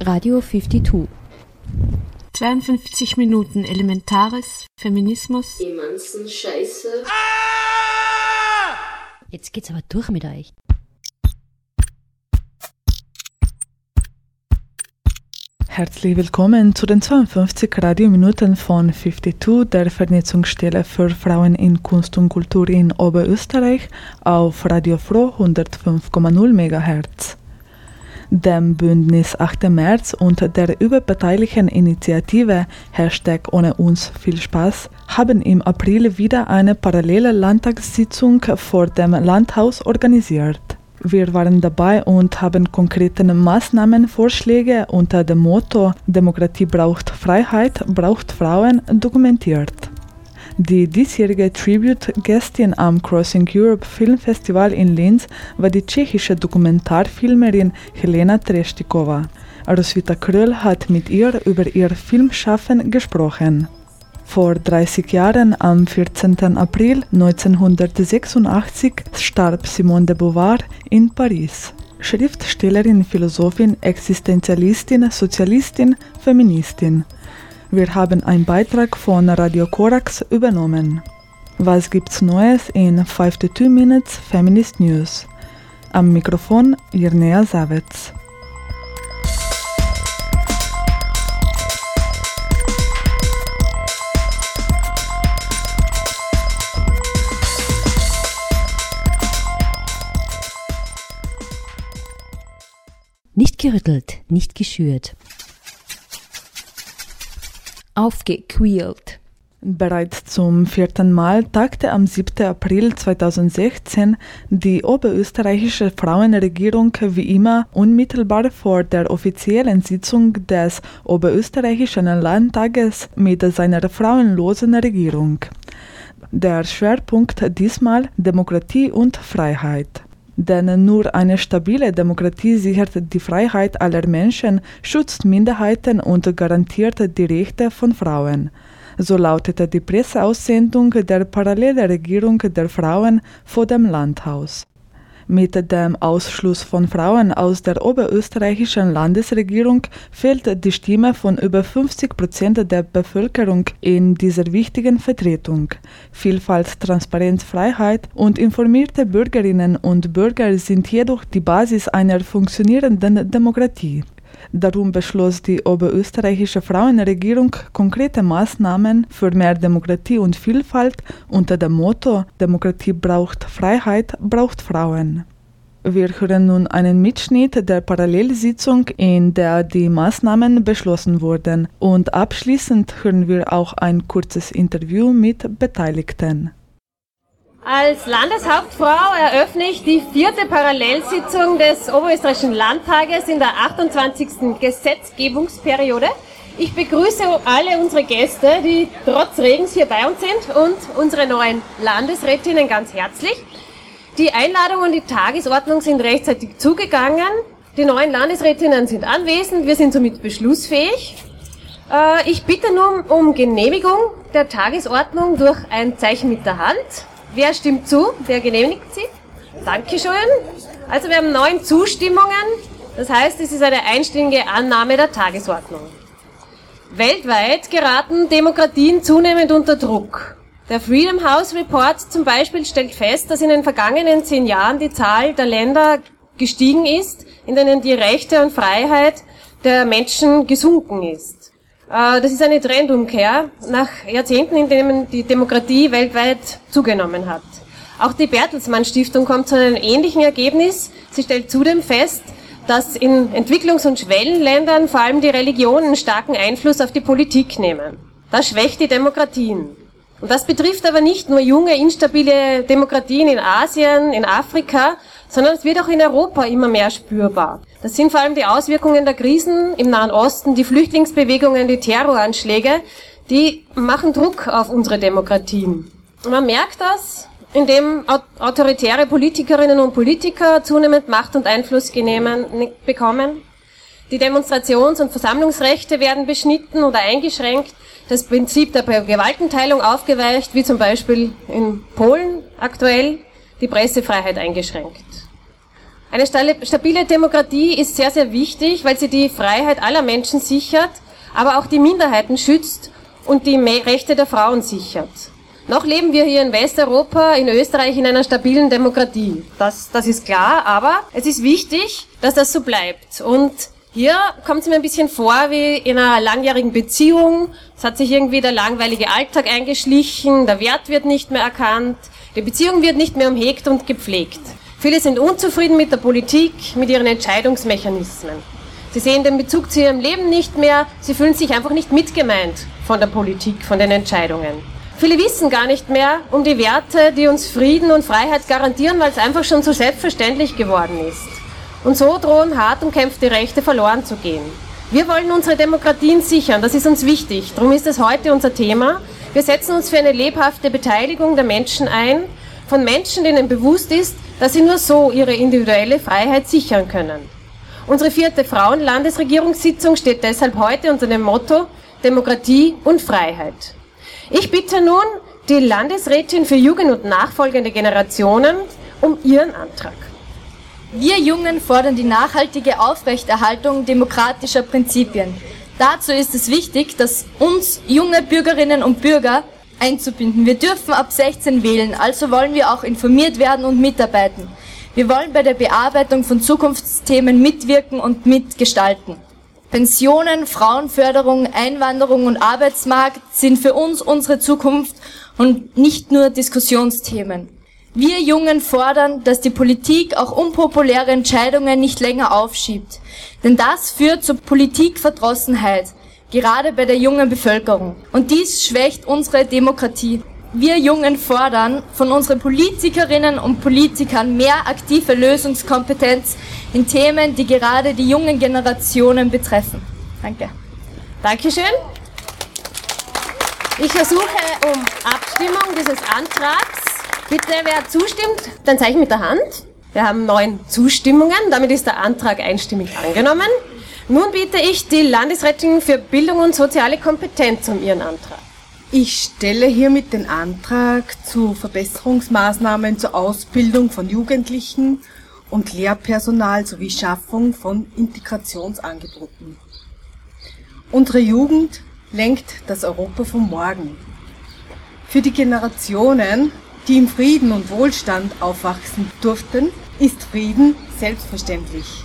Radio 52. 52 Minuten Elementares, Feminismus. Emanzen Scheiße. Jetzt geht's aber durch mit euch. Herzlich willkommen zu den 52 Radiominuten von 52, der Vernetzungsstelle für Frauen in Kunst und Kultur in Oberösterreich auf Radio Froh 105,0 MHz. Dem Bündnis 8. März und der überparteilichen Initiative Hashtag Ohne uns viel Spaß haben im April wieder eine parallele Landtagssitzung vor dem Landhaus organisiert. Wir waren dabei und haben konkrete Maßnahmenvorschläge unter dem Motto Demokratie braucht Freiheit, braucht Frauen dokumentiert. Die diesjährige Tribute-Gästin am Crossing Europe Film Festival in Linz war die tschechische Dokumentarfilmerin Helena Trestikova. Roswitha Kröll hat mit ihr über ihr Filmschaffen gesprochen. Vor 30 Jahren, am 14. April 1986, starb Simone de Beauvoir in Paris. Schriftstellerin, Philosophin, Existenzialistin, Sozialistin, Feministin. Wir haben einen Beitrag von Radio Korax übernommen. Was gibt's Neues in 52 Minutes Feminist News? Am Mikrofon Irnea Savets. Nicht gerüttelt, nicht geschürt. Aufgequält. Bereits zum vierten Mal tagte am 7. April 2016 die oberösterreichische Frauenregierung wie immer unmittelbar vor der offiziellen Sitzung des oberösterreichischen Landtages mit seiner frauenlosen Regierung. Der Schwerpunkt diesmal Demokratie und Freiheit. Denn nur eine stabile Demokratie sichert die Freiheit aller Menschen, schützt Minderheiten und garantiert die Rechte von Frauen. So lautete die Presseaussendung der Parallelregierung der Frauen vor dem Landhaus. Mit dem Ausschluss von Frauen aus der oberösterreichischen Landesregierung fehlt die Stimme von über 50 Prozent der Bevölkerung in dieser wichtigen Vertretung. Vielfalt, Transparenz, Freiheit und informierte Bürgerinnen und Bürger sind jedoch die Basis einer funktionierenden Demokratie. Darum beschloss die oberösterreichische Frauenregierung konkrete Maßnahmen für mehr Demokratie und Vielfalt unter dem Motto Demokratie braucht Freiheit, braucht Frauen. Wir hören nun einen Mitschnitt der Parallelsitzung, in der die Maßnahmen beschlossen wurden. Und abschließend hören wir auch ein kurzes Interview mit Beteiligten. Als Landeshauptfrau eröffne ich die vierte Parallelsitzung des Oberösterreichischen Landtages in der 28. Gesetzgebungsperiode. Ich begrüße alle unsere Gäste, die trotz Regens hier bei uns sind und unsere neuen Landesrätinnen ganz herzlich. Die Einladung und die Tagesordnung sind rechtzeitig zugegangen. Die neuen Landesrätinnen sind anwesend. Wir sind somit beschlussfähig. Äh, ich bitte nun um Genehmigung der Tagesordnung durch ein Zeichen mit der Hand. Wer stimmt zu? Wer genehmigt sie? Dankeschön. Also wir haben neun Zustimmungen. Das heißt, es ist eine einstimmige Annahme der Tagesordnung. Weltweit geraten Demokratien zunehmend unter Druck. Der Freedom House Report zum Beispiel stellt fest, dass in den vergangenen zehn Jahren die Zahl der Länder gestiegen ist, in denen die Rechte und Freiheit der Menschen gesunken ist. Äh, das ist eine Trendumkehr nach Jahrzehnten, in denen die Demokratie weltweit zugenommen hat. Auch die Bertelsmann Stiftung kommt zu einem ähnlichen Ergebnis. Sie stellt zudem fest, dass in Entwicklungs- und Schwellenländern vor allem die Religionen starken Einfluss auf die Politik nehmen. Das schwächt die Demokratien. Und das betrifft aber nicht nur junge, instabile Demokratien in Asien, in Afrika, sondern es wird auch in Europa immer mehr spürbar. Das sind vor allem die Auswirkungen der Krisen im Nahen Osten, die Flüchtlingsbewegungen, die Terroranschläge, die machen Druck auf unsere Demokratien. Man merkt das, indem autoritäre Politikerinnen und Politiker zunehmend Macht und Einfluss bekommen. Die Demonstrations- und Versammlungsrechte werden beschnitten oder eingeschränkt. Das Prinzip der Gewaltenteilung aufgeweicht, wie zum Beispiel in Polen aktuell die Pressefreiheit eingeschränkt. Eine stabile Demokratie ist sehr, sehr wichtig, weil sie die Freiheit aller Menschen sichert, aber auch die Minderheiten schützt und die Rechte der Frauen sichert. Noch leben wir hier in Westeuropa, in Österreich, in einer stabilen Demokratie. Das, das ist klar, aber es ist wichtig, dass das so bleibt. Und hier kommt es mir ein bisschen vor wie in einer langjährigen Beziehung. Es hat sich irgendwie der langweilige Alltag eingeschlichen, der Wert wird nicht mehr erkannt, die Beziehung wird nicht mehr umhegt und gepflegt. Viele sind unzufrieden mit der Politik, mit ihren Entscheidungsmechanismen. Sie sehen den Bezug zu ihrem Leben nicht mehr, sie fühlen sich einfach nicht mitgemeint von der Politik, von den Entscheidungen. Viele wissen gar nicht mehr um die Werte, die uns Frieden und Freiheit garantieren, weil es einfach schon so selbstverständlich geworden ist. Und so drohen hart umkämpfte Rechte verloren zu gehen. Wir wollen unsere Demokratien sichern, das ist uns wichtig. Darum ist es heute unser Thema. Wir setzen uns für eine lebhafte Beteiligung der Menschen ein, von Menschen, denen bewusst ist, dass sie nur so ihre individuelle Freiheit sichern können. Unsere vierte Frauenlandesregierungssitzung steht deshalb heute unter dem Motto Demokratie und Freiheit. Ich bitte nun die Landesrätin für Jugend und nachfolgende Generationen um ihren Antrag. Wir Jungen fordern die nachhaltige Aufrechterhaltung demokratischer Prinzipien. Dazu ist es wichtig, dass uns junge Bürgerinnen und Bürger einzubinden. Wir dürfen ab 16 wählen, also wollen wir auch informiert werden und mitarbeiten. Wir wollen bei der Bearbeitung von Zukunftsthemen mitwirken und mitgestalten. Pensionen, Frauenförderung, Einwanderung und Arbeitsmarkt sind für uns unsere Zukunft und nicht nur Diskussionsthemen. Wir Jungen fordern, dass die Politik auch unpopuläre Entscheidungen nicht länger aufschiebt. Denn das führt zur Politikverdrossenheit gerade bei der jungen Bevölkerung. Und dies schwächt unsere Demokratie. Wir Jungen fordern von unseren Politikerinnen und Politikern mehr aktive Lösungskompetenz in Themen, die gerade die jungen Generationen betreffen. Danke. Dankeschön. Ich ersuche um Abstimmung dieses Antrags. Bitte, wer zustimmt, dann Zeichen mit der Hand. Wir haben neun Zustimmungen. Damit ist der Antrag einstimmig angenommen. Nun bitte ich die Landesrätin für Bildung und soziale Kompetenz um ihren Antrag. Ich stelle hiermit den Antrag zu Verbesserungsmaßnahmen zur Ausbildung von Jugendlichen und Lehrpersonal sowie Schaffung von Integrationsangeboten. Unsere Jugend lenkt das Europa von morgen. Für die Generationen, die im Frieden und Wohlstand aufwachsen durften, ist Frieden selbstverständlich.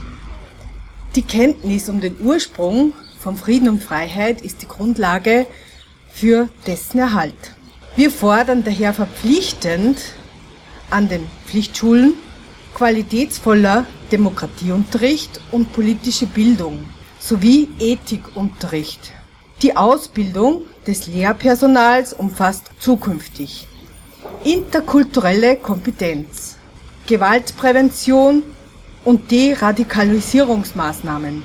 Die Kenntnis um den Ursprung von Frieden und Freiheit ist die Grundlage für dessen Erhalt. Wir fordern daher verpflichtend an den Pflichtschulen qualitätsvoller Demokratieunterricht und politische Bildung sowie Ethikunterricht. Die Ausbildung des Lehrpersonals umfasst zukünftig interkulturelle Kompetenz, Gewaltprävention und Deradikalisierungsmaßnahmen.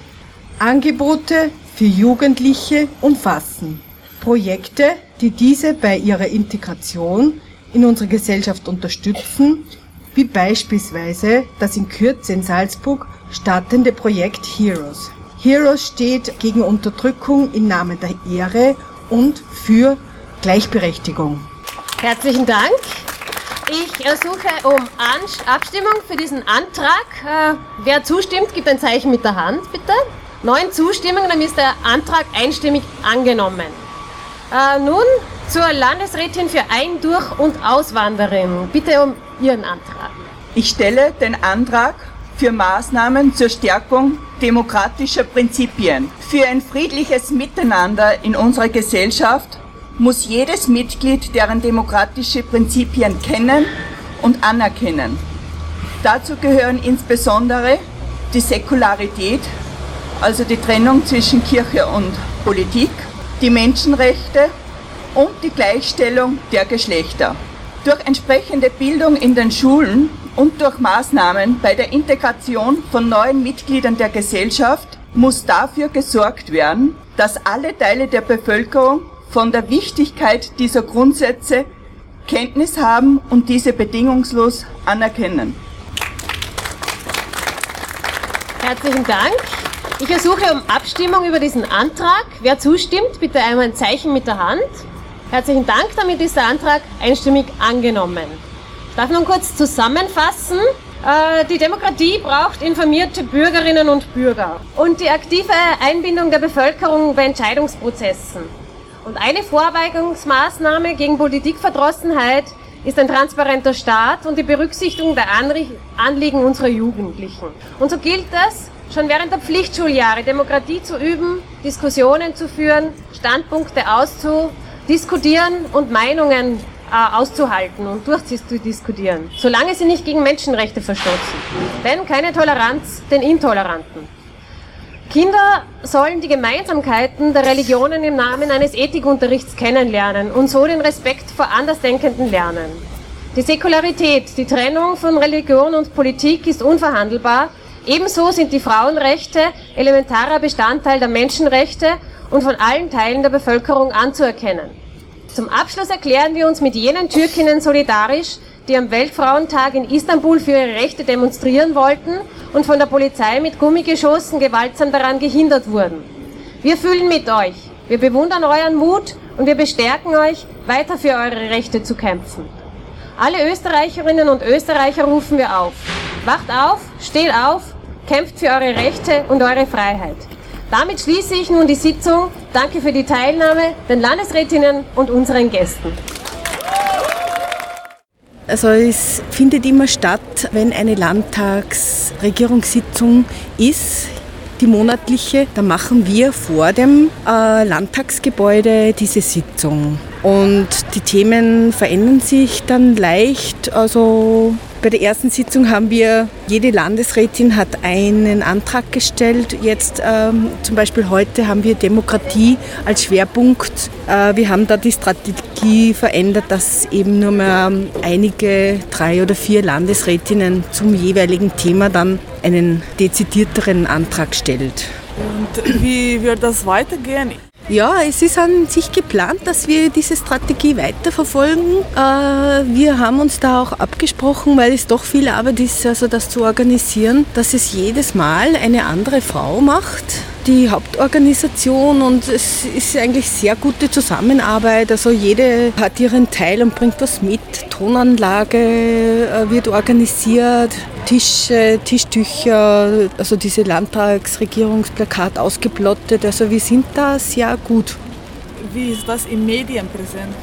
Angebote für Jugendliche umfassen Projekte, die diese bei ihrer Integration in unsere Gesellschaft unterstützen, wie beispielsweise das in Kürze in Salzburg startende Projekt Heroes. Heroes steht gegen Unterdrückung im Namen der Ehre und für Gleichberechtigung. Herzlichen Dank. Ich ersuche um Abstimmung für diesen Antrag. Äh, wer zustimmt, gibt ein Zeichen mit der Hand, bitte. Neun Zustimmungen, dann ist der Antrag einstimmig angenommen. Äh, nun zur Landesrätin für Ein-, Durch- und Auswanderung. Bitte um Ihren Antrag. Ich stelle den Antrag für Maßnahmen zur Stärkung demokratischer Prinzipien. Für ein friedliches Miteinander in unserer Gesellschaft muss jedes Mitglied deren demokratische Prinzipien kennen und anerkennen. Dazu gehören insbesondere die Säkularität, also die Trennung zwischen Kirche und Politik, die Menschenrechte und die Gleichstellung der Geschlechter. Durch entsprechende Bildung in den Schulen und durch Maßnahmen bei der Integration von neuen Mitgliedern der Gesellschaft muss dafür gesorgt werden, dass alle Teile der Bevölkerung von der Wichtigkeit dieser Grundsätze Kenntnis haben und diese bedingungslos anerkennen. Herzlichen Dank. Ich ersuche um Abstimmung über diesen Antrag. Wer zustimmt, bitte einmal ein Zeichen mit der Hand. Herzlichen Dank, damit ist der Antrag einstimmig angenommen. Ich darf nun kurz zusammenfassen. Äh, die Demokratie braucht informierte Bürgerinnen und Bürger und die aktive Einbindung der Bevölkerung bei Entscheidungsprozessen. Und eine Vorbeugungsmaßnahme gegen Politikverdrossenheit ist ein transparenter Staat und die Berücksichtigung der Anliegen unserer Jugendlichen. Und so gilt es, schon während der Pflichtschuljahre Demokratie zu üben, Diskussionen zu führen, Standpunkte auszudiskutieren und Meinungen äh, auszuhalten und durchzudiskutieren, solange sie nicht gegen Menschenrechte verstoßen. Denn keine Toleranz den Intoleranten. Kinder sollen die Gemeinsamkeiten der Religionen im Namen eines Ethikunterrichts kennenlernen und so den Respekt vor Andersdenkenden lernen. Die Säkularität, die Trennung von Religion und Politik ist unverhandelbar. Ebenso sind die Frauenrechte elementarer Bestandteil der Menschenrechte und von allen Teilen der Bevölkerung anzuerkennen. Zum Abschluss erklären wir uns mit jenen Türkinnen solidarisch, die am Weltfrauentag in Istanbul für ihre Rechte demonstrieren wollten und von der Polizei mit Gummigeschossen gewaltsam daran gehindert wurden. Wir fühlen mit euch, wir bewundern euren Mut und wir bestärken euch, weiter für eure Rechte zu kämpfen. Alle Österreicherinnen und Österreicher rufen wir auf. Wacht auf, steht auf, kämpft für eure Rechte und eure Freiheit. Damit schließe ich nun die Sitzung. Danke für die Teilnahme, den Landesrätinnen und unseren Gästen. Also es findet immer statt, wenn eine Landtagsregierungssitzung ist, die monatliche, da machen wir vor dem äh, Landtagsgebäude diese Sitzung. Und die Themen verändern sich dann leicht. Also bei der ersten Sitzung haben wir, jede Landesrätin hat einen Antrag gestellt. Jetzt ähm, zum Beispiel heute haben wir Demokratie als Schwerpunkt. Äh, wir haben da die Strategie verändert, dass eben nur mehr einige, drei oder vier Landesrätinnen zum jeweiligen Thema dann einen dezidierteren Antrag stellt. Und wie wird das weitergehen? Ja, es ist an sich geplant, dass wir diese Strategie weiterverfolgen. Äh, wir haben uns da auch abgesprochen, weil es doch viel Arbeit ist, also das zu organisieren, dass es jedes Mal eine andere Frau macht die Hauptorganisation und es ist eigentlich sehr gute Zusammenarbeit. Also jede hat ihren Teil und bringt was mit. Tonanlage äh, wird organisiert, Tische, Tischtücher, also diese Landtagsregierungsplakat ausgeplottet. Also wir sind da sehr gut. Wie ist das in Medien präsent?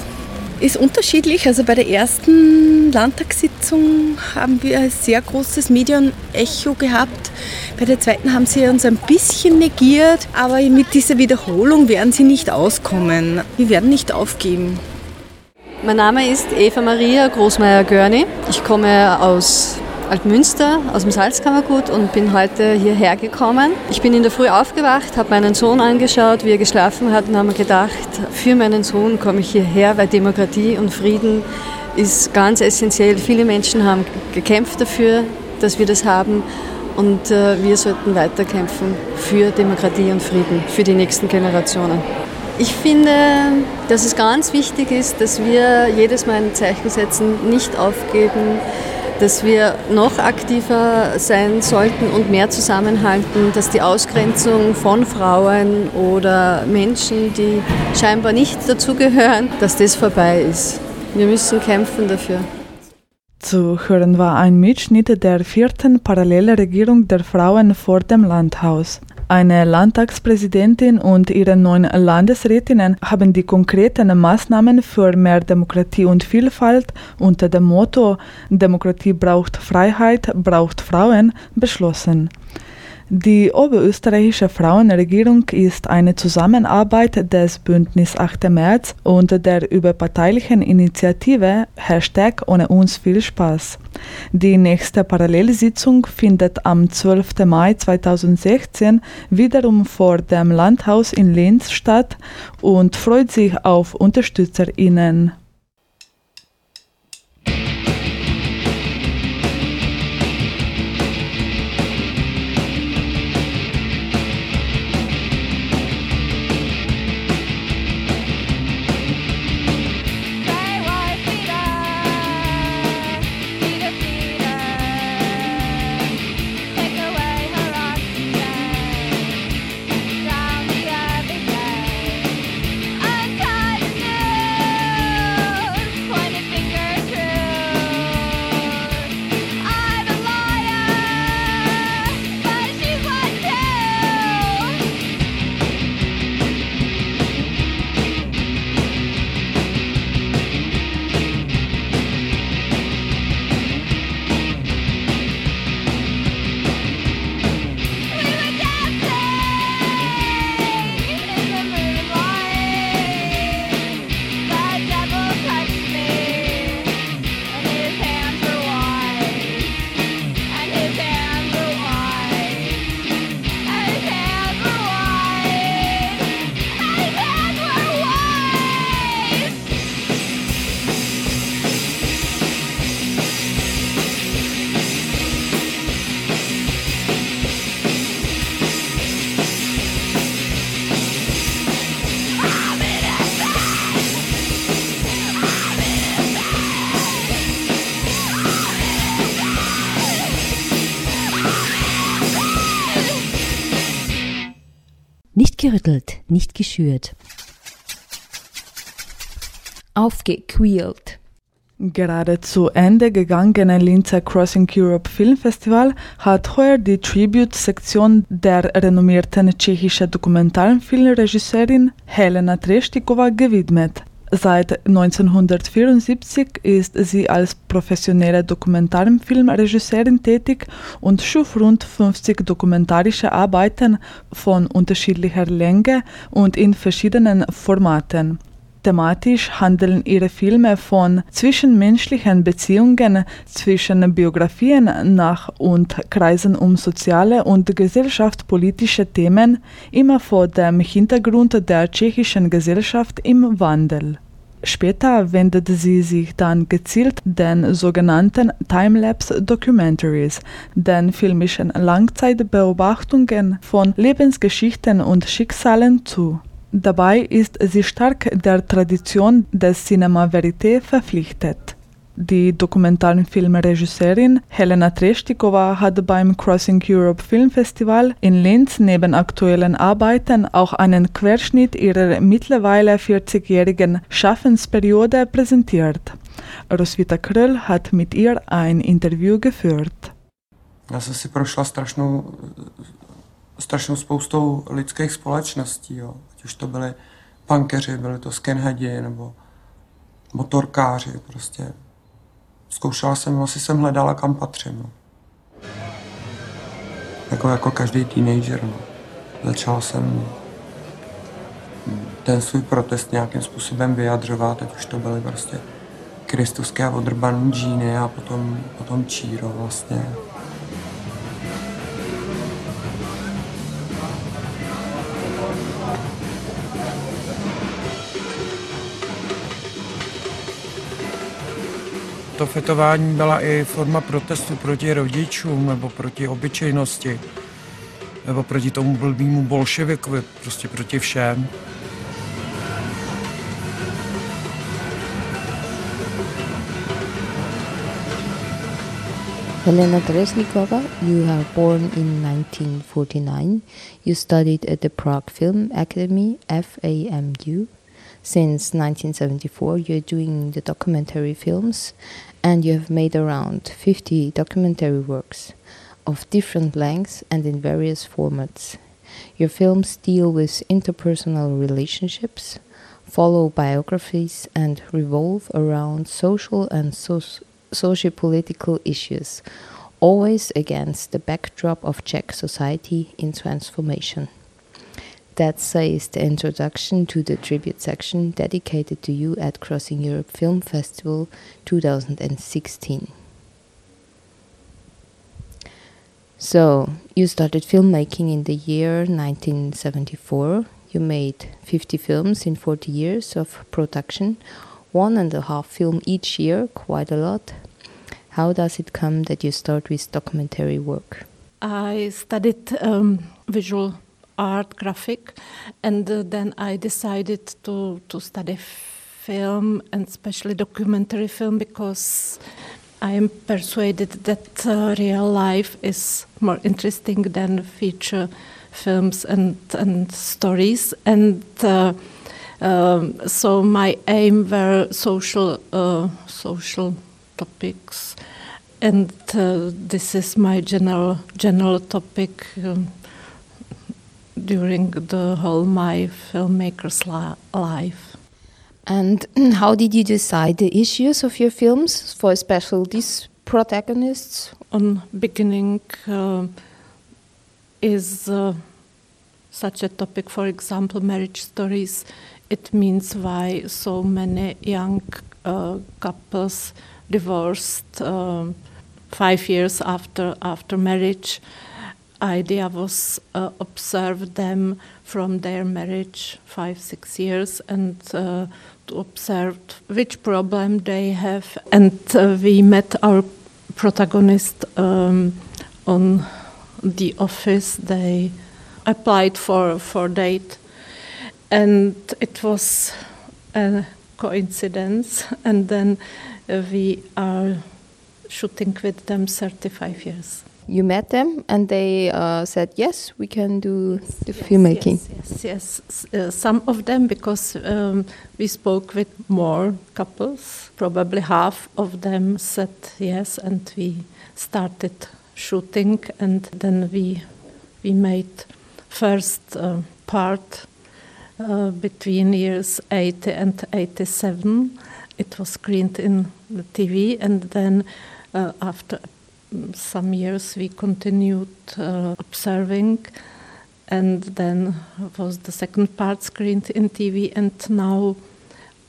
Ist unterschiedlich. Also bei der ersten Landtagssitzung haben wir ein sehr großes Medienecho gehabt. Bei der zweiten haben sie uns ein bisschen negiert, aber mit dieser Wiederholung werden sie nicht auskommen. Wir werden nicht aufgeben. Mein Name ist Eva Maria Großmeier-Görni. Ich komme aus Altmünster aus dem Salzkammergut und bin heute hierher gekommen. Ich bin in der Früh aufgewacht, habe meinen Sohn angeschaut, wie er geschlafen hat und habe mir gedacht, für meinen Sohn komme ich hierher, weil Demokratie und Frieden ist ganz essentiell. Viele Menschen haben gekämpft dafür, dass wir das haben und äh, wir sollten weiterkämpfen für Demokratie und Frieden für die nächsten Generationen. Ich finde, dass es ganz wichtig ist, dass wir jedes Mal ein Zeichen setzen, nicht aufgeben, dass wir noch aktiver sein sollten und mehr zusammenhalten, dass die Ausgrenzung von Frauen oder Menschen, die scheinbar nicht dazugehören, dass das vorbei ist. Wir müssen kämpfen dafür. Zu hören war ein Mitschnitt der vierten Parallelregierung der Frauen vor dem Landhaus. Eine Landtagspräsidentin und ihre neun Landesrätinnen haben die konkreten Maßnahmen für mehr Demokratie und Vielfalt unter dem Motto Demokratie braucht Freiheit, braucht Frauen beschlossen. Die oberösterreichische Frauenregierung ist eine Zusammenarbeit des Bündnis 8. März und der überparteilichen Initiative Hashtag ohne uns viel Spaß. Die nächste Parallelsitzung findet am 12. Mai 2016 wiederum vor dem Landhaus in Linz statt und freut sich auf UnterstützerInnen. Gerüttelt, nicht geschürt. Aufgequält. Gerade zu Ende gegangene Linzer Crossing Europe Film Festival hat heuer die Tribute-Sektion der renommierten tschechischen Dokumentarfilmregisseurin Helena Trestikova gewidmet. Seit 1974 ist sie als professionelle Dokumentarfilmregisseurin tätig und schuf rund 50 dokumentarische Arbeiten von unterschiedlicher Länge und in verschiedenen Formaten. Thematisch handeln ihre Filme von zwischenmenschlichen Beziehungen, zwischen Biografien nach und kreisen um soziale und gesellschaftspolitische Themen, immer vor dem Hintergrund der tschechischen Gesellschaft im Wandel. Später wendet sie sich dann gezielt den sogenannten Timelapse-Documentaries, den filmischen Langzeitbeobachtungen von Lebensgeschichten und Schicksalen zu. Dabei ist sie stark der Tradition des Cinema Verité verpflichtet. Die Dokumentarfilmregisseurin Helena Trestikova hat beim Crossing Europe Film Festival in Linz neben aktuellen Arbeiten auch einen Querschnitt ihrer mittlerweile 40-jährigen Schaffensperiode präsentiert. Roswitha Kröll hat mit ihr ein Interview geführt. Já jsem si prošla strašnou, spoustou lidských společností, jo. ať už to byly pankeři, byly to skinheadi nebo motorkáři, prostě zkoušela jsem, asi jsem hledala, kam patřím. No. Jako, jako každý teenager. No. Začal jsem ten svůj protest nějakým způsobem vyjadřovat, ať už to byly prostě kristuské a odrbané džíny a potom, potom číro vlastně. To fetování byla i forma protestu proti rodičům nebo proti obyčejnosti nebo proti tomu blbýmu bolševikovi, prostě proti všem. Helena Teresnikova, you are born in 1949. You studied at the Prague Film Academy, FAMU. Since 1974, you're doing the documentary films and you have made around 50 documentary works of different lengths and in various formats. Your films deal with interpersonal relationships, follow biographies, and revolve around social and socio-political issues, always against the backdrop of Czech society in transformation. That says the introduction to the tribute section dedicated to you at Crossing Europe Film Festival 2016. So, you started filmmaking in the year 1974. You made 50 films in 40 years of production, one and a half film each year, quite a lot. How does it come that you start with documentary work? I studied um, visual art graphic and uh, then i decided to to study film and especially documentary film because i am persuaded that uh, real life is more interesting than feature films and and stories. And uh, um, so my aim were social uh, social topics. And uh, this is my general general topic um, during the whole my filmmaker's life. And how did you decide the issues of your films, for especially these protagonists? On beginning uh, is uh, such a topic, for example, marriage stories. It means why so many young uh, couples divorced um, five years after after marriage idea was uh, observe them from their marriage five six years and uh, to observe which problem they have. And uh, we met our protagonist um, on the office. They applied for for date. And it was a coincidence. And then we are shooting with them 35 years You met them and they uh, said, yes, we can do the filmmaking. Yes, yes, yes. Uh, some of them, because um, we spoke with more couples, probably half of them said yes, and we started shooting, and then we we made first uh, part uh, between years 80 and 87. It was screened in the TV, and then uh, after some years we continued uh, observing and then was the second part screened in TV and now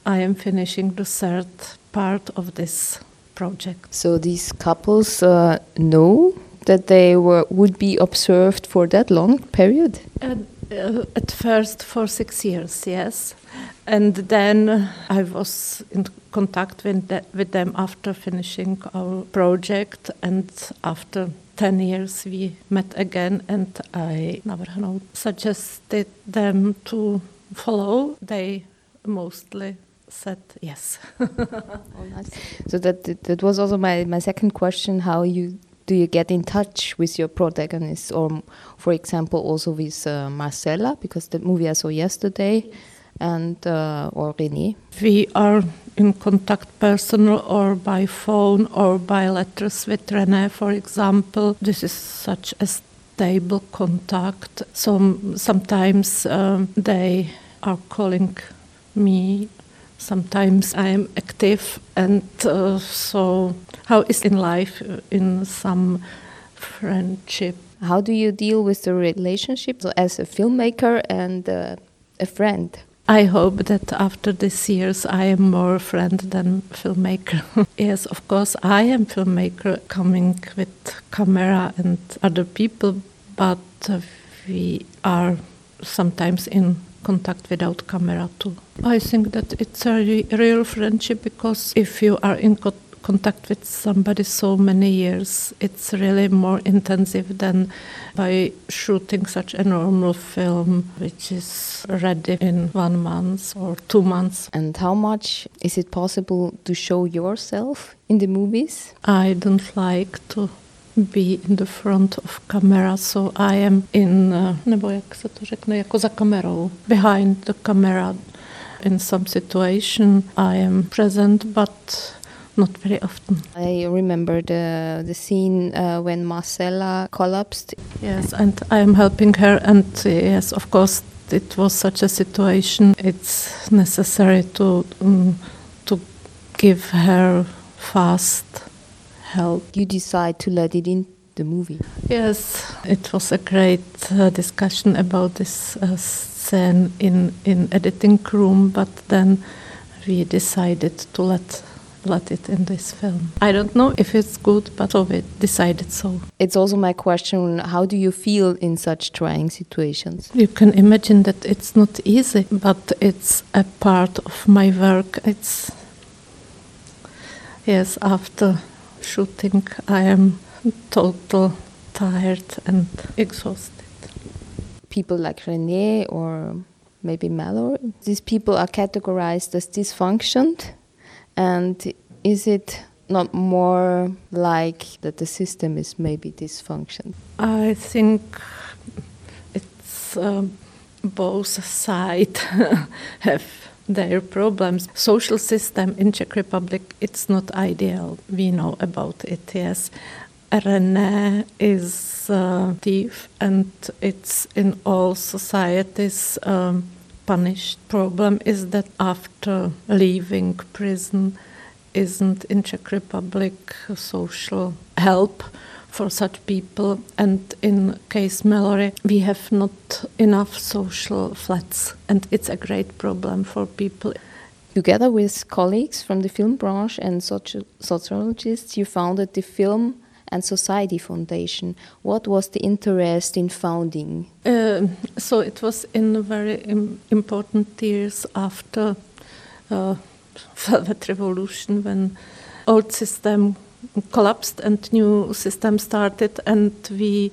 I am finishing the third part of this project. So these couples uh, know that they were would be observed for that long period? And, uh, at first for six years, yes. And then I was in contact with, the, with them after finishing our project, and after 10 years we met again, and I Navrhnout suggested them to follow. They mostly said yes. oh. So that that was also my, my second question: how you do you get in touch with your protagonists, or for example, also with uh, Marcella, because the movie I saw yesterday, and uh, or René? We are in contact personal or by phone or by letters with René, for example. This is such a stable contact. So sometimes um, they are calling me sometimes I am active, and uh, so how is in life uh, in some friendship? How do you deal with the relationship as a filmmaker and uh, a friend? I hope that after these years I am more friend than filmmaker. yes, of course I am filmmaker coming with camera and other people, but we are sometimes in contact without camera too. I think that it's a re real friendship because if you are in co contact with somebody so many years, it's really more intensive than by shooting such a normal film, which is ready in one month or two months. And how much is it possible to show yourself in the movies? I don't like to be in the front of camera, so I am in, uh, nebo jak se to řekne, jako za kamerou, behind the camera. In some situation I am present, but not very often. I remember the the scene uh, when Marcella collapsed. Yes, and I am helping her, and uh, yes, of course, it was such a situation. It's necessary to um, to give her fast help. You decide to let it in the movie. Yes, it was a great uh, discussion about this uh, scene in in editing room, but then we decided to let let it in this film. I don't know if it's good, but so we decided so. It's also my question: How do you feel in such trying situations? You can imagine that it's not easy, but it's a part of my work. It's yes, after shooting, I am total tired and exhausted. People like René or maybe Mallory, these people are categorized as dysfunctioned. And is it not more like that the system is maybe dysfunctioned? I think it's um, both sides have their problems. Social system in Czech Republic, it's not ideal. We know about it, yes. René is a thief and it's in all societies um, punished. Problem is that after leaving prison isn't in Czech Republic social help for such people. And in case Mallory, we have not enough social flats, and it's a great problem for people. Together with colleagues from the film branch and soci sociologists, you founded the Film and Society Foundation. What was the interest in founding? Uh, so it was in very Im important years after uh, Velvet Revolution when old system collapsed and new system started and we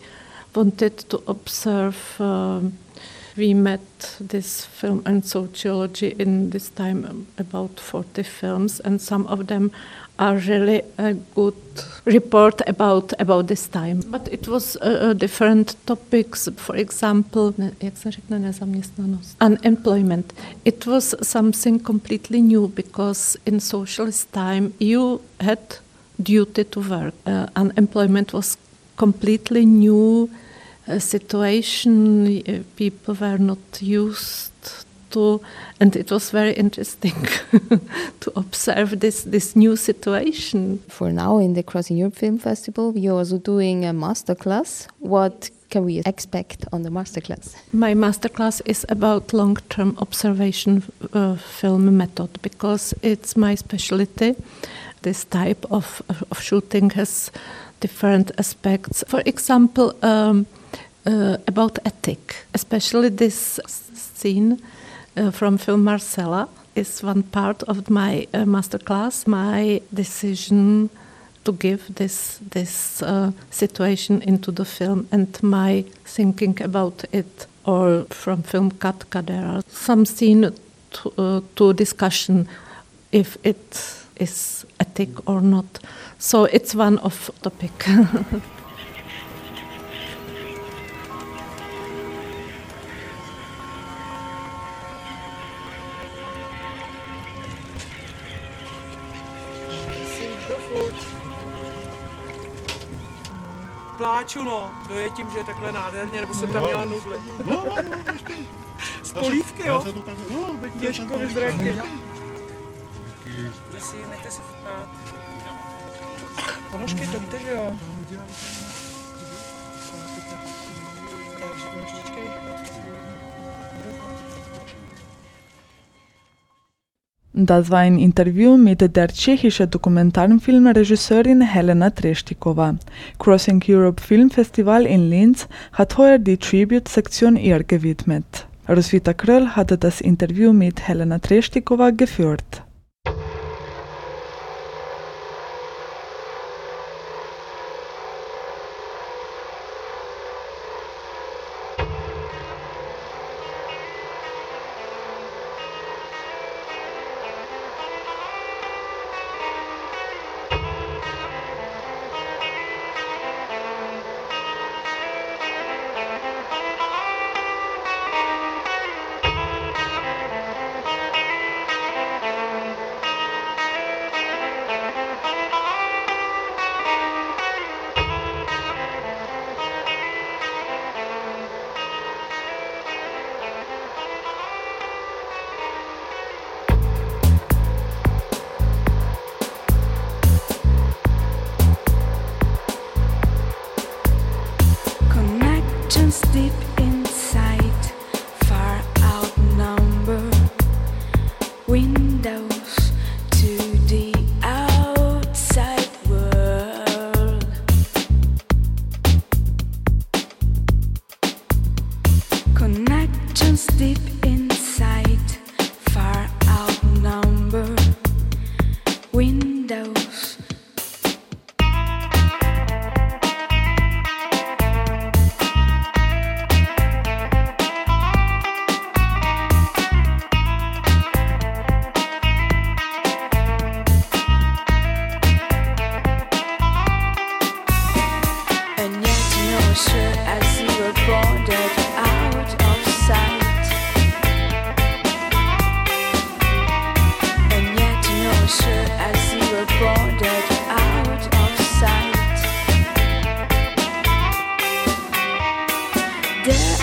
wanted to observe um, We met this film and sociology in this time um, about 40 films, and some of them are really a good report about about this time. But it was uh, different topics. For example, unemployment. It was something completely new because in socialist time you had duty to work. Uh, unemployment was completely new uh, situation. People were not used to, and it was very interesting to observe this this new situation. For now, in the Crossing Europe Film Festival, you're also doing a master class. What can we expect on the masterclass? My masterclass is about long-term observation uh, film method because it's my specialty. This type of, of shooting has different aspects. For example, um, uh, about ethic, especially this scene from film Marcella is one part of my uh, masterclass. My decision to give this this uh, situation into the film and my thinking about it, or from film Katka, some scene to, uh, to discussion if it is ethic or not. So it's one of topic. pláču, no. To je tím, že je takhle nádherně, nebo jsem tam měla nudle. No, no, no, Z polívky, jo? Těžko vyzraky. Vy si nechte se chutnat. Ponožky, to víte, že jo? Das war ein Interview mit der tschechischen Dokumentarfilmregisseurin Helena Trestikova. Crossing Europe Film Festival in Linz hat heuer die Tribute-Sektion ihr gewidmet. Roswitha Kröll hatte das Interview mit Helena Trestikova geführt. There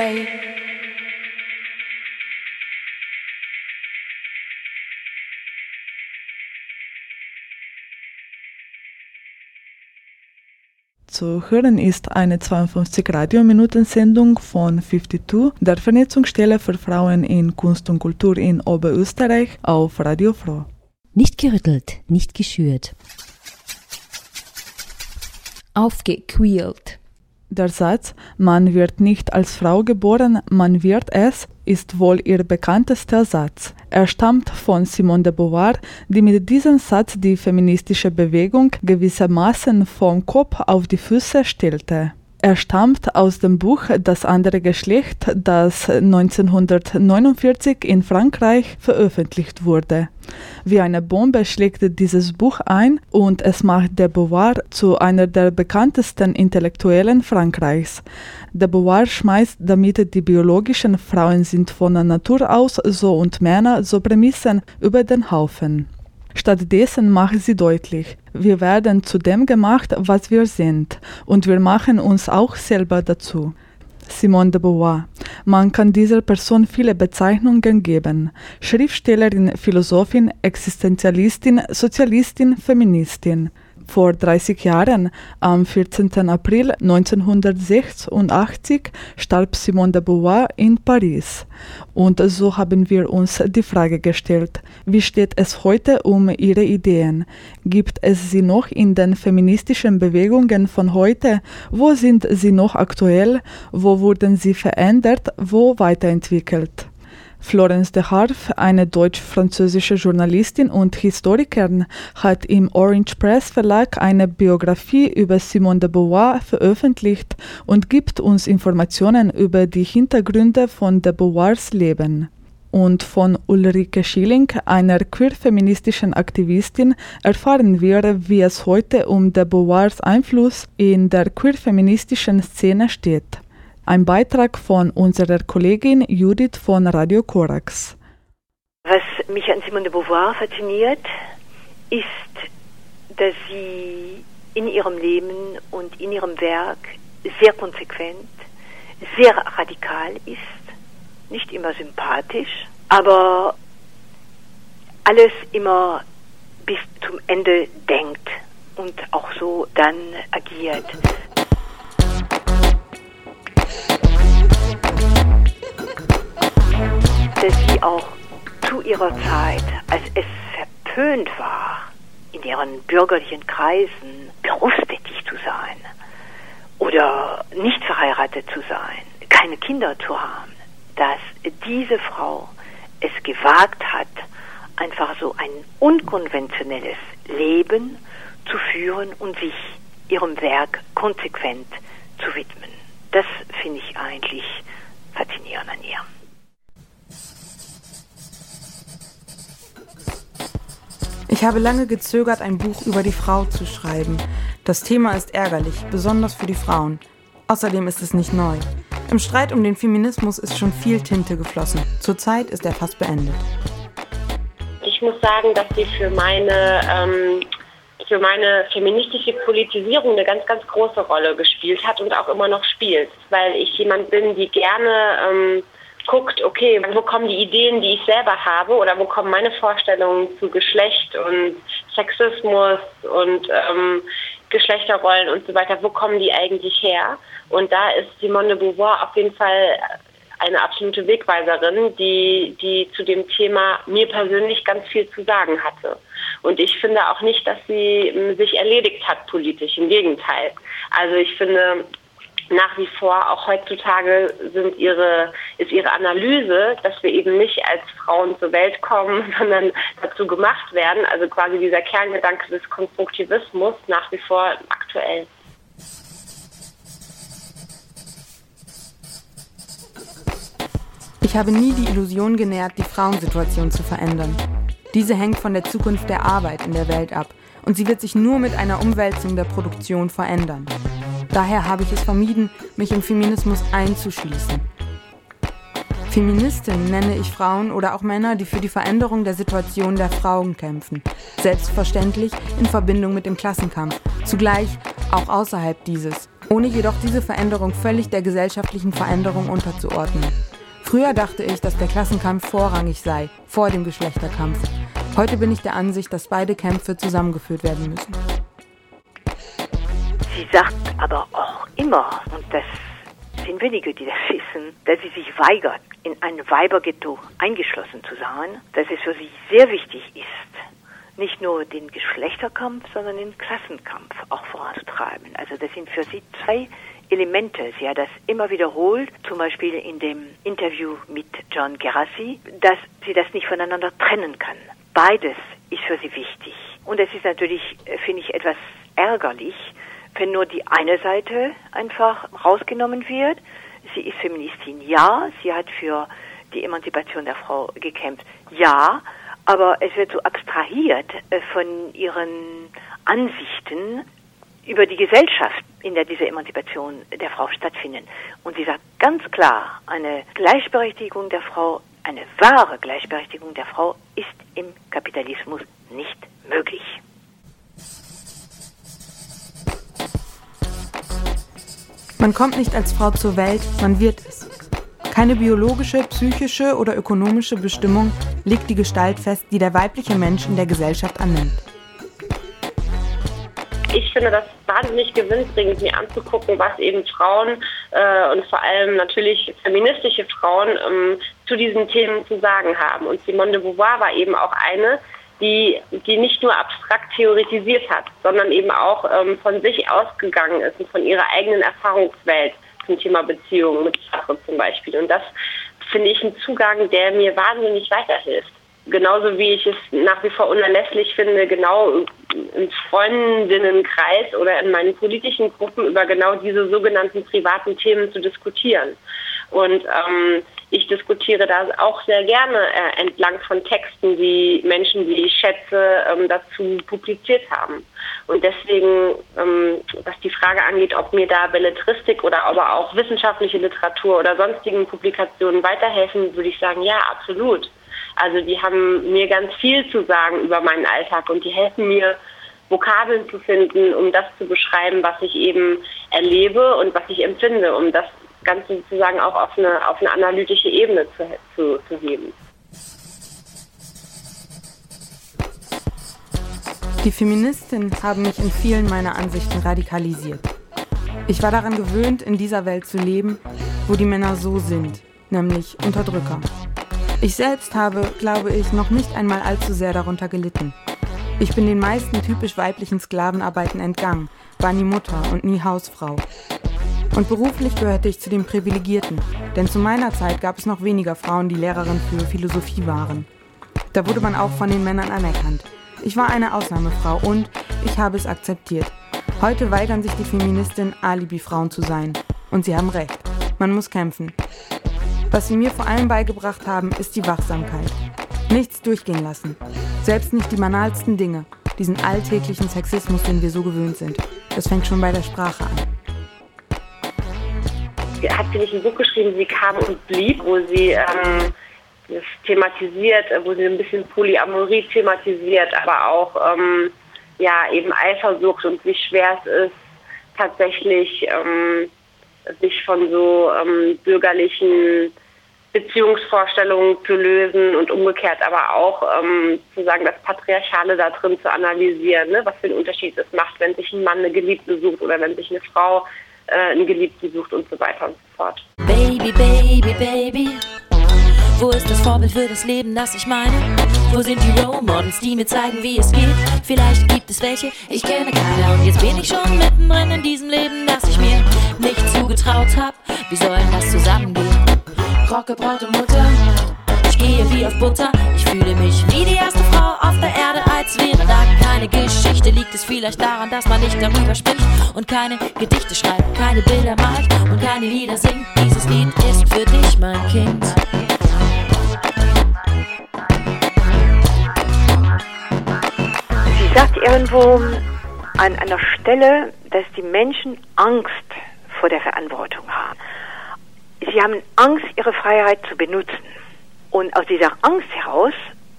away. Zu hören ist eine 52 Radiominuten-Sendung von 52, der Vernetzungsstelle für Frauen in Kunst und Kultur in Oberösterreich auf Radio Froh. Nicht gerüttelt, nicht geschürt. Aufgequält. Der Satz Man wird nicht als Frau geboren, man wird es ist wohl ihr bekanntester Satz. Er stammt von Simone de Beauvoir, die mit diesem Satz die feministische Bewegung gewissermaßen vom Kopf auf die Füße stellte. Er stammt aus dem Buch Das andere Geschlecht, das 1949 in Frankreich veröffentlicht wurde. Wie eine Bombe schlägt dieses Buch ein und es macht de Beauvoir zu einer der bekanntesten Intellektuellen Frankreichs. De Beauvoir schmeißt damit die biologischen Frauen sind von Natur aus so und Männer so Prämissen über den Haufen. Stattdessen macht sie deutlich, wir werden zu dem gemacht, was wir sind, und wir machen uns auch selber dazu. Simone de Beauvoir. Man kann dieser Person viele Bezeichnungen geben. Schriftstellerin, Philosophin, Existenzialistin, Sozialistin, Feministin. Vor 30 Jahren, am 14. April 1986, starb Simone de Beauvoir in Paris. Und so haben wir uns die Frage gestellt, wie steht es heute um ihre Ideen? Gibt es sie noch in den feministischen Bewegungen von heute? Wo sind sie noch aktuell? Wo wurden sie verändert? Wo weiterentwickelt? Florence de Harf, eine deutsch-französische Journalistin und Historikerin, hat im Orange Press Verlag eine Biografie über Simone de Beauvoir veröffentlicht und gibt uns Informationen über die Hintergründe von de Beauvoirs Leben. Und von Ulrike Schilling, einer queer-feministischen Aktivistin, erfahren wir, wie es heute um de Beauvoirs Einfluss in der queer-feministischen Szene steht. Ein Beitrag von unserer Kollegin Judith von Radio Korax. Was mich an Simone de Beauvoir fasziniert, ist, dass sie in ihrem Leben und in ihrem Werk sehr konsequent, sehr radikal ist, nicht immer sympathisch, aber alles immer bis zum Ende denkt und auch so dann agiert. Hatte sie auch zu ihrer Zeit, als es verpönt war, in ihren bürgerlichen Kreisen berufstätig zu sein oder nicht verheiratet zu sein, keine Kinder zu haben, dass diese Frau es gewagt hat, einfach so ein unkonventionelles Leben zu führen und sich ihrem Werk konsequent zu widmen. Das finde ich eigentlich faszinierend an ihr. Ich habe lange gezögert, ein Buch über die Frau zu schreiben. Das Thema ist ärgerlich, besonders für die Frauen. Außerdem ist es nicht neu. Im Streit um den Feminismus ist schon viel Tinte geflossen. Zurzeit ist er fast beendet. Ich muss sagen, dass sie für meine ähm, für meine feministische Politisierung eine ganz, ganz große Rolle gespielt hat und auch immer noch spielt, weil ich jemand bin, die gerne ähm, guckt, okay, wo kommen die Ideen, die ich selber habe oder wo kommen meine Vorstellungen zu Geschlecht und Sexismus und ähm, Geschlechterrollen und so weiter, wo kommen die eigentlich her? Und da ist Simone de Beauvoir auf jeden Fall eine absolute Wegweiserin, die, die zu dem Thema mir persönlich ganz viel zu sagen hatte. Und ich finde auch nicht, dass sie ähm, sich erledigt hat politisch. Im Gegenteil. Also ich finde, nach wie vor, auch heutzutage sind ihre, ist ihre Analyse, dass wir eben nicht als Frauen zur Welt kommen, sondern dazu gemacht werden, also quasi dieser Kerngedanke des Konstruktivismus nach wie vor aktuell. Ich habe nie die Illusion genährt, die Frauensituation zu verändern. Diese hängt von der Zukunft der Arbeit in der Welt ab und sie wird sich nur mit einer Umwälzung der Produktion verändern. Daher habe ich es vermieden, mich im Feminismus einzuschließen. Feministin nenne ich Frauen oder auch Männer, die für die Veränderung der Situation der Frauen kämpfen. Selbstverständlich in Verbindung mit dem Klassenkampf, zugleich auch außerhalb dieses, ohne jedoch diese Veränderung völlig der gesellschaftlichen Veränderung unterzuordnen. Früher dachte ich, dass der Klassenkampf vorrangig sei, vor dem Geschlechterkampf. Heute bin ich der Ansicht, dass beide Kämpfe zusammengeführt werden müssen. Sie sagt aber auch immer, und das sind wenige, die das wissen, dass sie sich weigert, in ein Weiberghetto eingeschlossen zu sein, dass es für sie sehr wichtig ist, nicht nur den Geschlechterkampf, sondern den Klassenkampf auch voranzutreiben. Also das sind für sie zwei Elemente. Sie hat das immer wiederholt, zum Beispiel in dem Interview mit John Gerassi, dass sie das nicht voneinander trennen kann. Beides ist für sie wichtig. Und es ist natürlich, äh, finde ich, etwas ärgerlich, wenn nur die eine Seite einfach rausgenommen wird. Sie ist Feministin, ja, sie hat für die Emanzipation der Frau gekämpft, ja, aber es wird so abstrahiert äh, von ihren Ansichten über die Gesellschaft, in der diese Emanzipation der Frau stattfindet. Und sie sagt ganz klar, eine Gleichberechtigung der Frau, eine wahre Gleichberechtigung der Frau ist im Kapitalismus nicht möglich. Man kommt nicht als Frau zur Welt, man wird es. Keine biologische, psychische oder ökonomische Bestimmung legt die Gestalt fest, die der weibliche Mensch in der Gesellschaft annimmt. Ich finde das wahnsinnig gewinnbringend, mir anzugucken, was eben Frauen äh, und vor allem natürlich feministische Frauen ähm, zu diesen Themen zu sagen haben. Und Simone de Beauvoir war eben auch eine, die, die nicht nur abstrakt theoretisiert hat, sondern eben auch ähm, von sich ausgegangen ist und von ihrer eigenen Erfahrungswelt zum Thema Beziehungen mit Sache zum Beispiel. Und das finde ich einen Zugang, der mir wahnsinnig weiterhilft. Genauso wie ich es nach wie vor unerlässlich finde, genau im Freundinnenkreis oder in meinen politischen Gruppen über genau diese sogenannten privaten Themen zu diskutieren. Und ähm, ich diskutiere da auch sehr gerne äh, entlang von Texten, die Menschen, die ich schätze, ähm, dazu publiziert haben. Und deswegen, ähm, was die Frage angeht, ob mir da Belletristik oder aber auch wissenschaftliche Literatur oder sonstigen Publikationen weiterhelfen, würde ich sagen, ja, absolut. Also die haben mir ganz viel zu sagen über meinen Alltag und die helfen mir, Vokabeln zu finden, um das zu beschreiben, was ich eben erlebe und was ich empfinde, um das Ganze sozusagen auch auf eine, auf eine analytische Ebene zu, zu, zu heben. Die Feministinnen haben mich in vielen meiner Ansichten radikalisiert. Ich war daran gewöhnt, in dieser Welt zu leben, wo die Männer so sind, nämlich Unterdrücker. Ich selbst habe, glaube ich, noch nicht einmal allzu sehr darunter gelitten. Ich bin den meisten typisch weiblichen Sklavenarbeiten entgangen, war nie Mutter und nie Hausfrau. Und beruflich gehörte ich zu den Privilegierten, denn zu meiner Zeit gab es noch weniger Frauen, die Lehrerin für Philosophie waren. Da wurde man auch von den Männern anerkannt. Ich war eine Ausnahmefrau und ich habe es akzeptiert. Heute weigern sich die Feministinnen, Alibi-Frauen zu sein. Und sie haben recht. Man muss kämpfen. Was sie mir vor allem beigebracht haben, ist die Wachsamkeit. Nichts durchgehen lassen. Selbst nicht die banalsten Dinge. Diesen alltäglichen Sexismus, den wir so gewöhnt sind. Das fängt schon bei der Sprache an hat sie nicht ein Buch geschrieben, sie kam und blieb, wo sie ähm, das thematisiert, wo sie ein bisschen Polyamorie thematisiert, aber auch ähm, ja eben Eifersucht und wie schwer es ist, tatsächlich ähm, sich von so ähm, bürgerlichen Beziehungsvorstellungen zu lösen und umgekehrt aber auch ähm, zu sagen, das Patriarchale da drin zu analysieren, ne? was für einen Unterschied es macht, wenn sich ein Mann eine Geliebte sucht oder wenn sich eine Frau äh, einen Geliebten sucht und so weiter und so fort. Baby, baby, baby. Wo ist das Vorbild für das Leben, das ich meine? Wo sind die Role Models, die mir zeigen, wie es geht? Vielleicht gibt es welche, ich kenne keine. Und jetzt bin ich schon mittendrin in diesem Leben, das ich mir nicht zugetraut hab. Wie soll das zusammengehen? Rockebraute Mutter, ich gehe wie auf Butter. Ich fühle mich wie die erste Frau auf der Erde, als wäre da keine Geschichte. Liegt es vielleicht daran, dass man nicht darüber spricht und keine Gedichte schreibt, keine Bilder malt und keine Lieder singt. Dieses Lied ist für dich, mein Kind. Sie sagt irgendwo an einer Stelle, dass die Menschen Angst vor der Verantwortung haben. Sie haben Angst, ihre Freiheit zu benutzen. Und aus dieser Angst heraus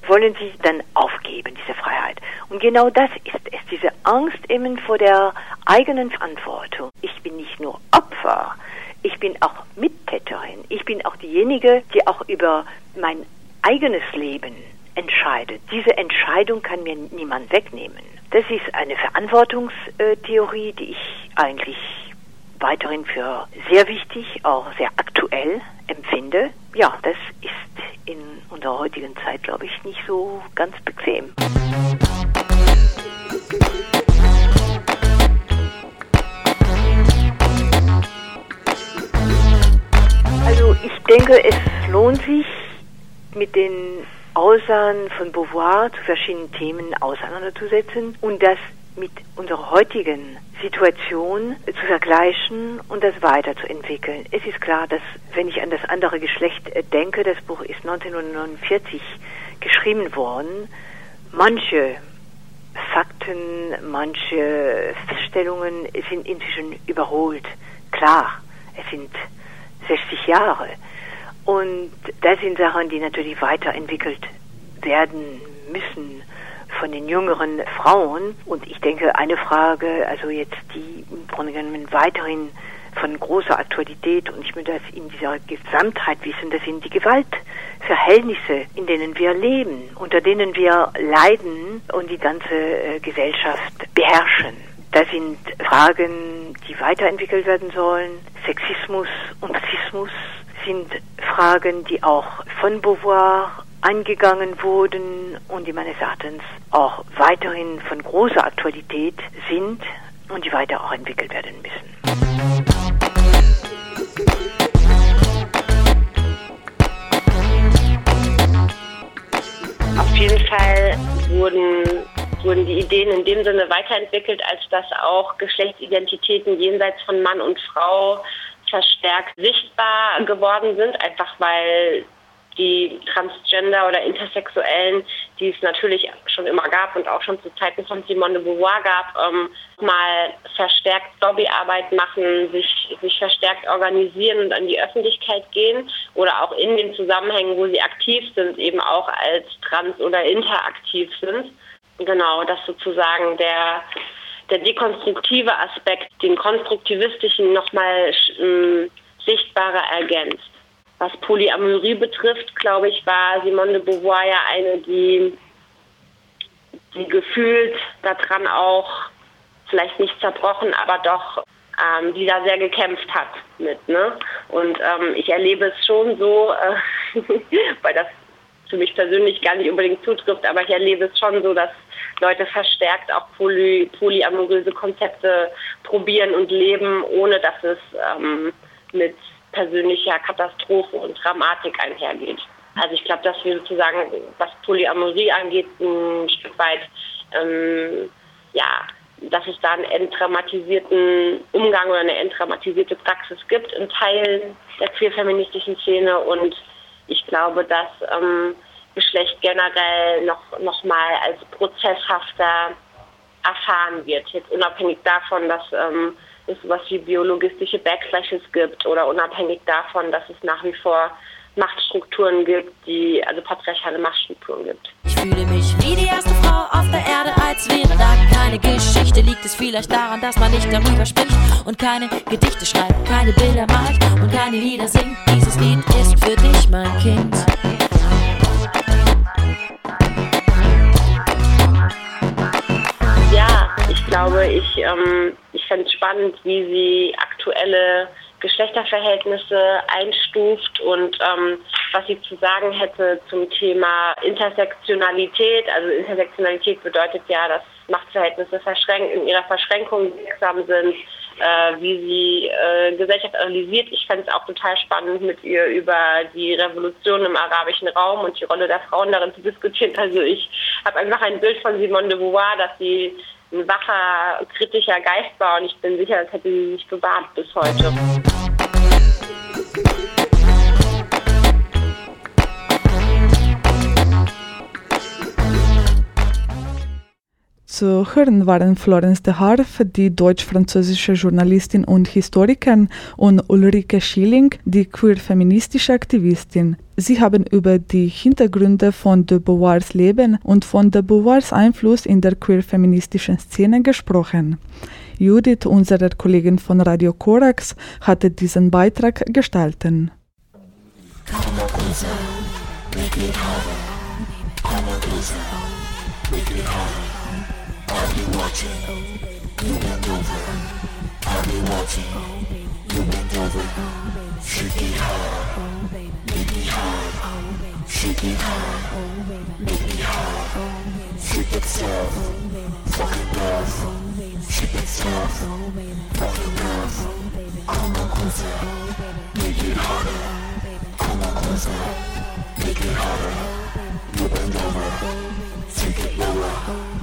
wollen sie dann aufgeben, diese Freiheit. Und genau das ist es, diese Angst eben vor der eigenen Verantwortung. Ich bin nicht nur Opfer, ich bin auch Mittäterin, ich bin auch diejenige, die auch über mein eigenes Leben entscheidet. Diese Entscheidung kann mir niemand wegnehmen. Das ist eine Verantwortungstheorie, die ich eigentlich weiterhin für sehr wichtig, auch sehr aktuell empfinde. Ja, das in unserer heutigen Zeit, glaube ich, nicht so ganz bequem. Also ich denke, es lohnt sich, mit den Aussagen von Beauvoir zu verschiedenen Themen auseinanderzusetzen und das mit unserer heutigen Situation zu vergleichen und das weiterzuentwickeln. Es ist klar, dass wenn ich an das andere Geschlecht äh, denke, das Buch ist 1949 geschrieben worden, manche Fakten, manche Feststellungen sind inzwischen überholt. Klar, es sind 60 Jahre. Und das sind Sachen, die natürlich weiterentwickelt werden müssen von den jüngeren Frauen. Und ich denke, eine Frage, also jetzt die im Grunde genommen weiterhin von großer Aktualität und ich möchte das in dieser Gesamtheit wissen, das sind die Gewaltverhältnisse, in denen wir leben, unter denen wir leiden und die ganze äh, Gesellschaft beherrschen. Das sind Fragen, die weiterentwickelt werden sollen. Sexismus und Rassismus sind Fragen, die auch von Beauvoir angegangen wurden und die meines Erachtens auch weiterhin von großer Aktualität sind und die weiter auch entwickelt werden müssen. Auf jeden Fall wurden, wurden die Ideen in dem Sinne weiterentwickelt, als dass auch Geschlechtsidentitäten jenseits von Mann und Frau verstärkt sichtbar geworden sind, einfach weil die Transgender oder Intersexuellen, die es natürlich schon immer gab und auch schon zu Zeiten von Simone de Beauvoir gab, ähm, mal verstärkt Lobbyarbeit machen, sich, sich verstärkt organisieren und an die Öffentlichkeit gehen oder auch in den Zusammenhängen, wo sie aktiv sind, eben auch als trans- oder interaktiv sind. Genau, dass sozusagen der der dekonstruktive Aspekt den konstruktivistischen nochmal ähm, sichtbarer ergänzt. Was Polyamorie betrifft, glaube ich, war Simone de Beauvoir ja eine, die, die gefühlt daran auch vielleicht nicht zerbrochen, aber doch ähm, die da sehr gekämpft hat mit. Ne? Und ähm, ich erlebe es schon so, äh, weil das für mich persönlich gar nicht unbedingt zutrifft, aber ich erlebe es schon so, dass Leute verstärkt auch poly, polyamoröse Konzepte probieren und leben, ohne dass es ähm, mit persönlicher Katastrophe und Dramatik einhergeht. Also ich glaube, dass wir sozusagen, was Polyamorie angeht, ein Stück weit, ähm, ja, dass es da einen entdramatisierten Umgang oder eine entdramatisierte Praxis gibt in Teilen der queer-feministischen Szene und ich glaube, dass ähm, Geschlecht generell noch, noch mal als prozesshafter erfahren wird. Jetzt unabhängig davon, dass ähm, es sowas wie biologistische Backflashes gibt oder unabhängig davon, dass es nach wie vor Machtstrukturen gibt, die, also patriarchale Machtstrukturen gibt. Ich fühle mich wie die erste Frau auf der Erde, als wäre da keine Geschichte. Liegt es vielleicht daran, dass man nicht darüber spricht und keine Gedichte schreibt, keine Bilder malt und keine Lieder singt. Dieses Lied ist für dich, mein Kind. Ja, ich glaube, ich, ähm, ich fände es spannend, wie sie aktuelle Geschlechterverhältnisse einstuft und ähm, was sie zu sagen hätte zum Thema Intersektionalität. Also Intersektionalität bedeutet ja, dass Machtverhältnisse in ihrer Verschränkung wirksam sind, äh, wie sie äh, Gesellschaft analysiert. Ich fände es auch total spannend, mit ihr über die Revolution im arabischen Raum und die Rolle der Frauen darin zu diskutieren. Also ich habe einfach ein Bild von Simone de Beauvoir, dass sie ein wacher, kritischer Geist war und ich bin sicher, das hätte sie sich bewahrt bis heute. Zu hören waren Florence de Harf, die deutsch-französische Journalistin und Historikerin, und Ulrike Schilling, die queer-feministische Aktivistin. Sie haben über die Hintergründe von de Beauvoirs Leben und von de Beauvoirs Einfluss in der queer-feministischen Szene gesprochen. Judith, unsere Kollegin von Radio Korax, hatte diesen Beitrag gestaltet. I'll be watching. You bend over. I'll be watching. You bend over. Shake it hard. Make it hard. Shake it hard. Make it hard. Shake itself. Fucking love. Shake itself. Fucking love. Come on closer. Make it harder. Come on closer. Make it harder. You bend over. Take it lower.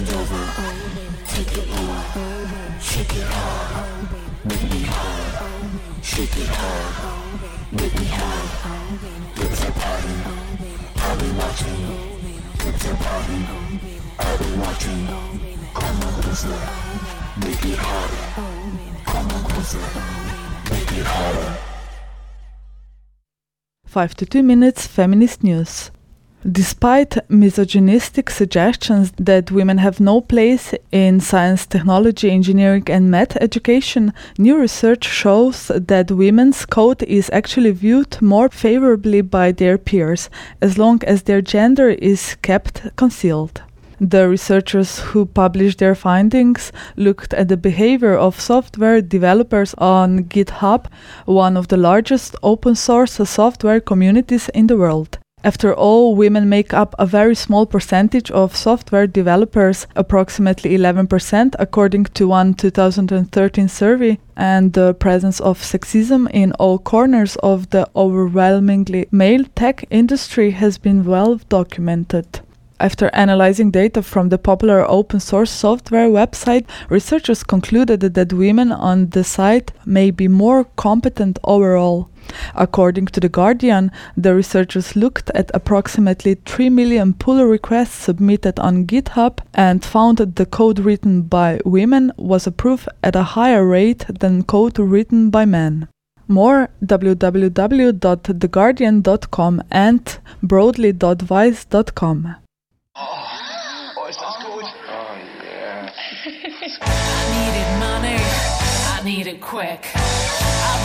Bend over, take it lower, shake it hard, make me hard, shake it hard, make me hard. It's a party, I'll be watching. It's a party, I'll be watching. Come on closer, make it harder. Come on closer, make it harder. 5 to 2 minutes feminist news. Despite misogynistic suggestions that women have no place in science, technology, engineering, and math education, new research shows that women's code is actually viewed more favorably by their peers, as long as their gender is kept concealed. The researchers who published their findings looked at the behavior of software developers on GitHub, one of the largest open source software communities in the world. After all, women make up a very small percentage of software developers, approximately 11%, according to one 2013 survey, and the presence of sexism in all corners of the overwhelmingly male tech industry has been well documented. After analyzing data from the popular open source software website, researchers concluded that women on the site may be more competent overall. According to The Guardian, the researchers looked at approximately 3 million pull requests submitted on GitHub and found that the code written by women was approved at a higher rate than code written by men. More www.theguardian.com and broadly.vice.com. Oh, ist das gut? Oh, yeah. I needed money, I need it quick. I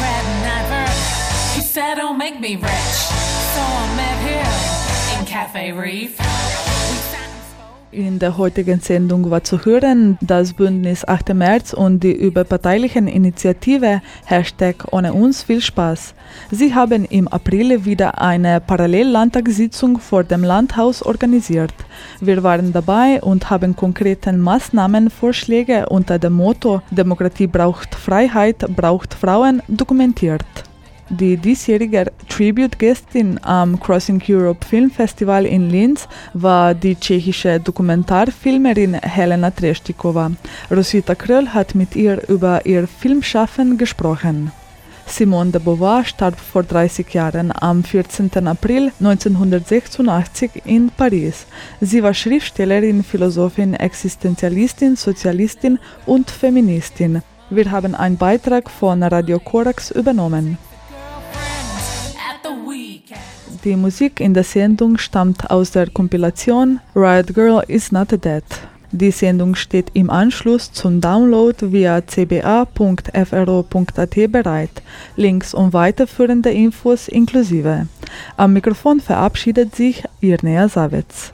read never, he said don't make me rich. So I met him in Cafe Reef. In der heutigen Sendung war zu hören das Bündnis 8. März und die überparteilichen Initiative Hashtag Ohne uns viel Spaß. Sie haben im April wieder eine Parallellandtagssitzung vor dem Landhaus organisiert. Wir waren dabei und haben konkrete Maßnahmenvorschläge unter dem Motto Demokratie braucht Freiheit, braucht Frauen dokumentiert. Die diesjährige Tribute-Gästin am Crossing Europe Film Festival in Linz war die tschechische Dokumentarfilmerin Helena Treštikova. Rosita Kröll hat mit ihr über ihr Filmschaffen gesprochen. Simone de Beauvoir starb vor 30 Jahren am 14. April 1986 in Paris. Sie war Schriftstellerin, Philosophin, Existenzialistin, Sozialistin und Feministin. Wir haben einen Beitrag von Radio Korax übernommen. Die Musik in der Sendung stammt aus der Kompilation Riot Girl is Not Dead. Die Sendung steht im Anschluss zum Download via cba.fro.at bereit. Links und weiterführende Infos inklusive. Am Mikrofon verabschiedet sich Irnea Savitz.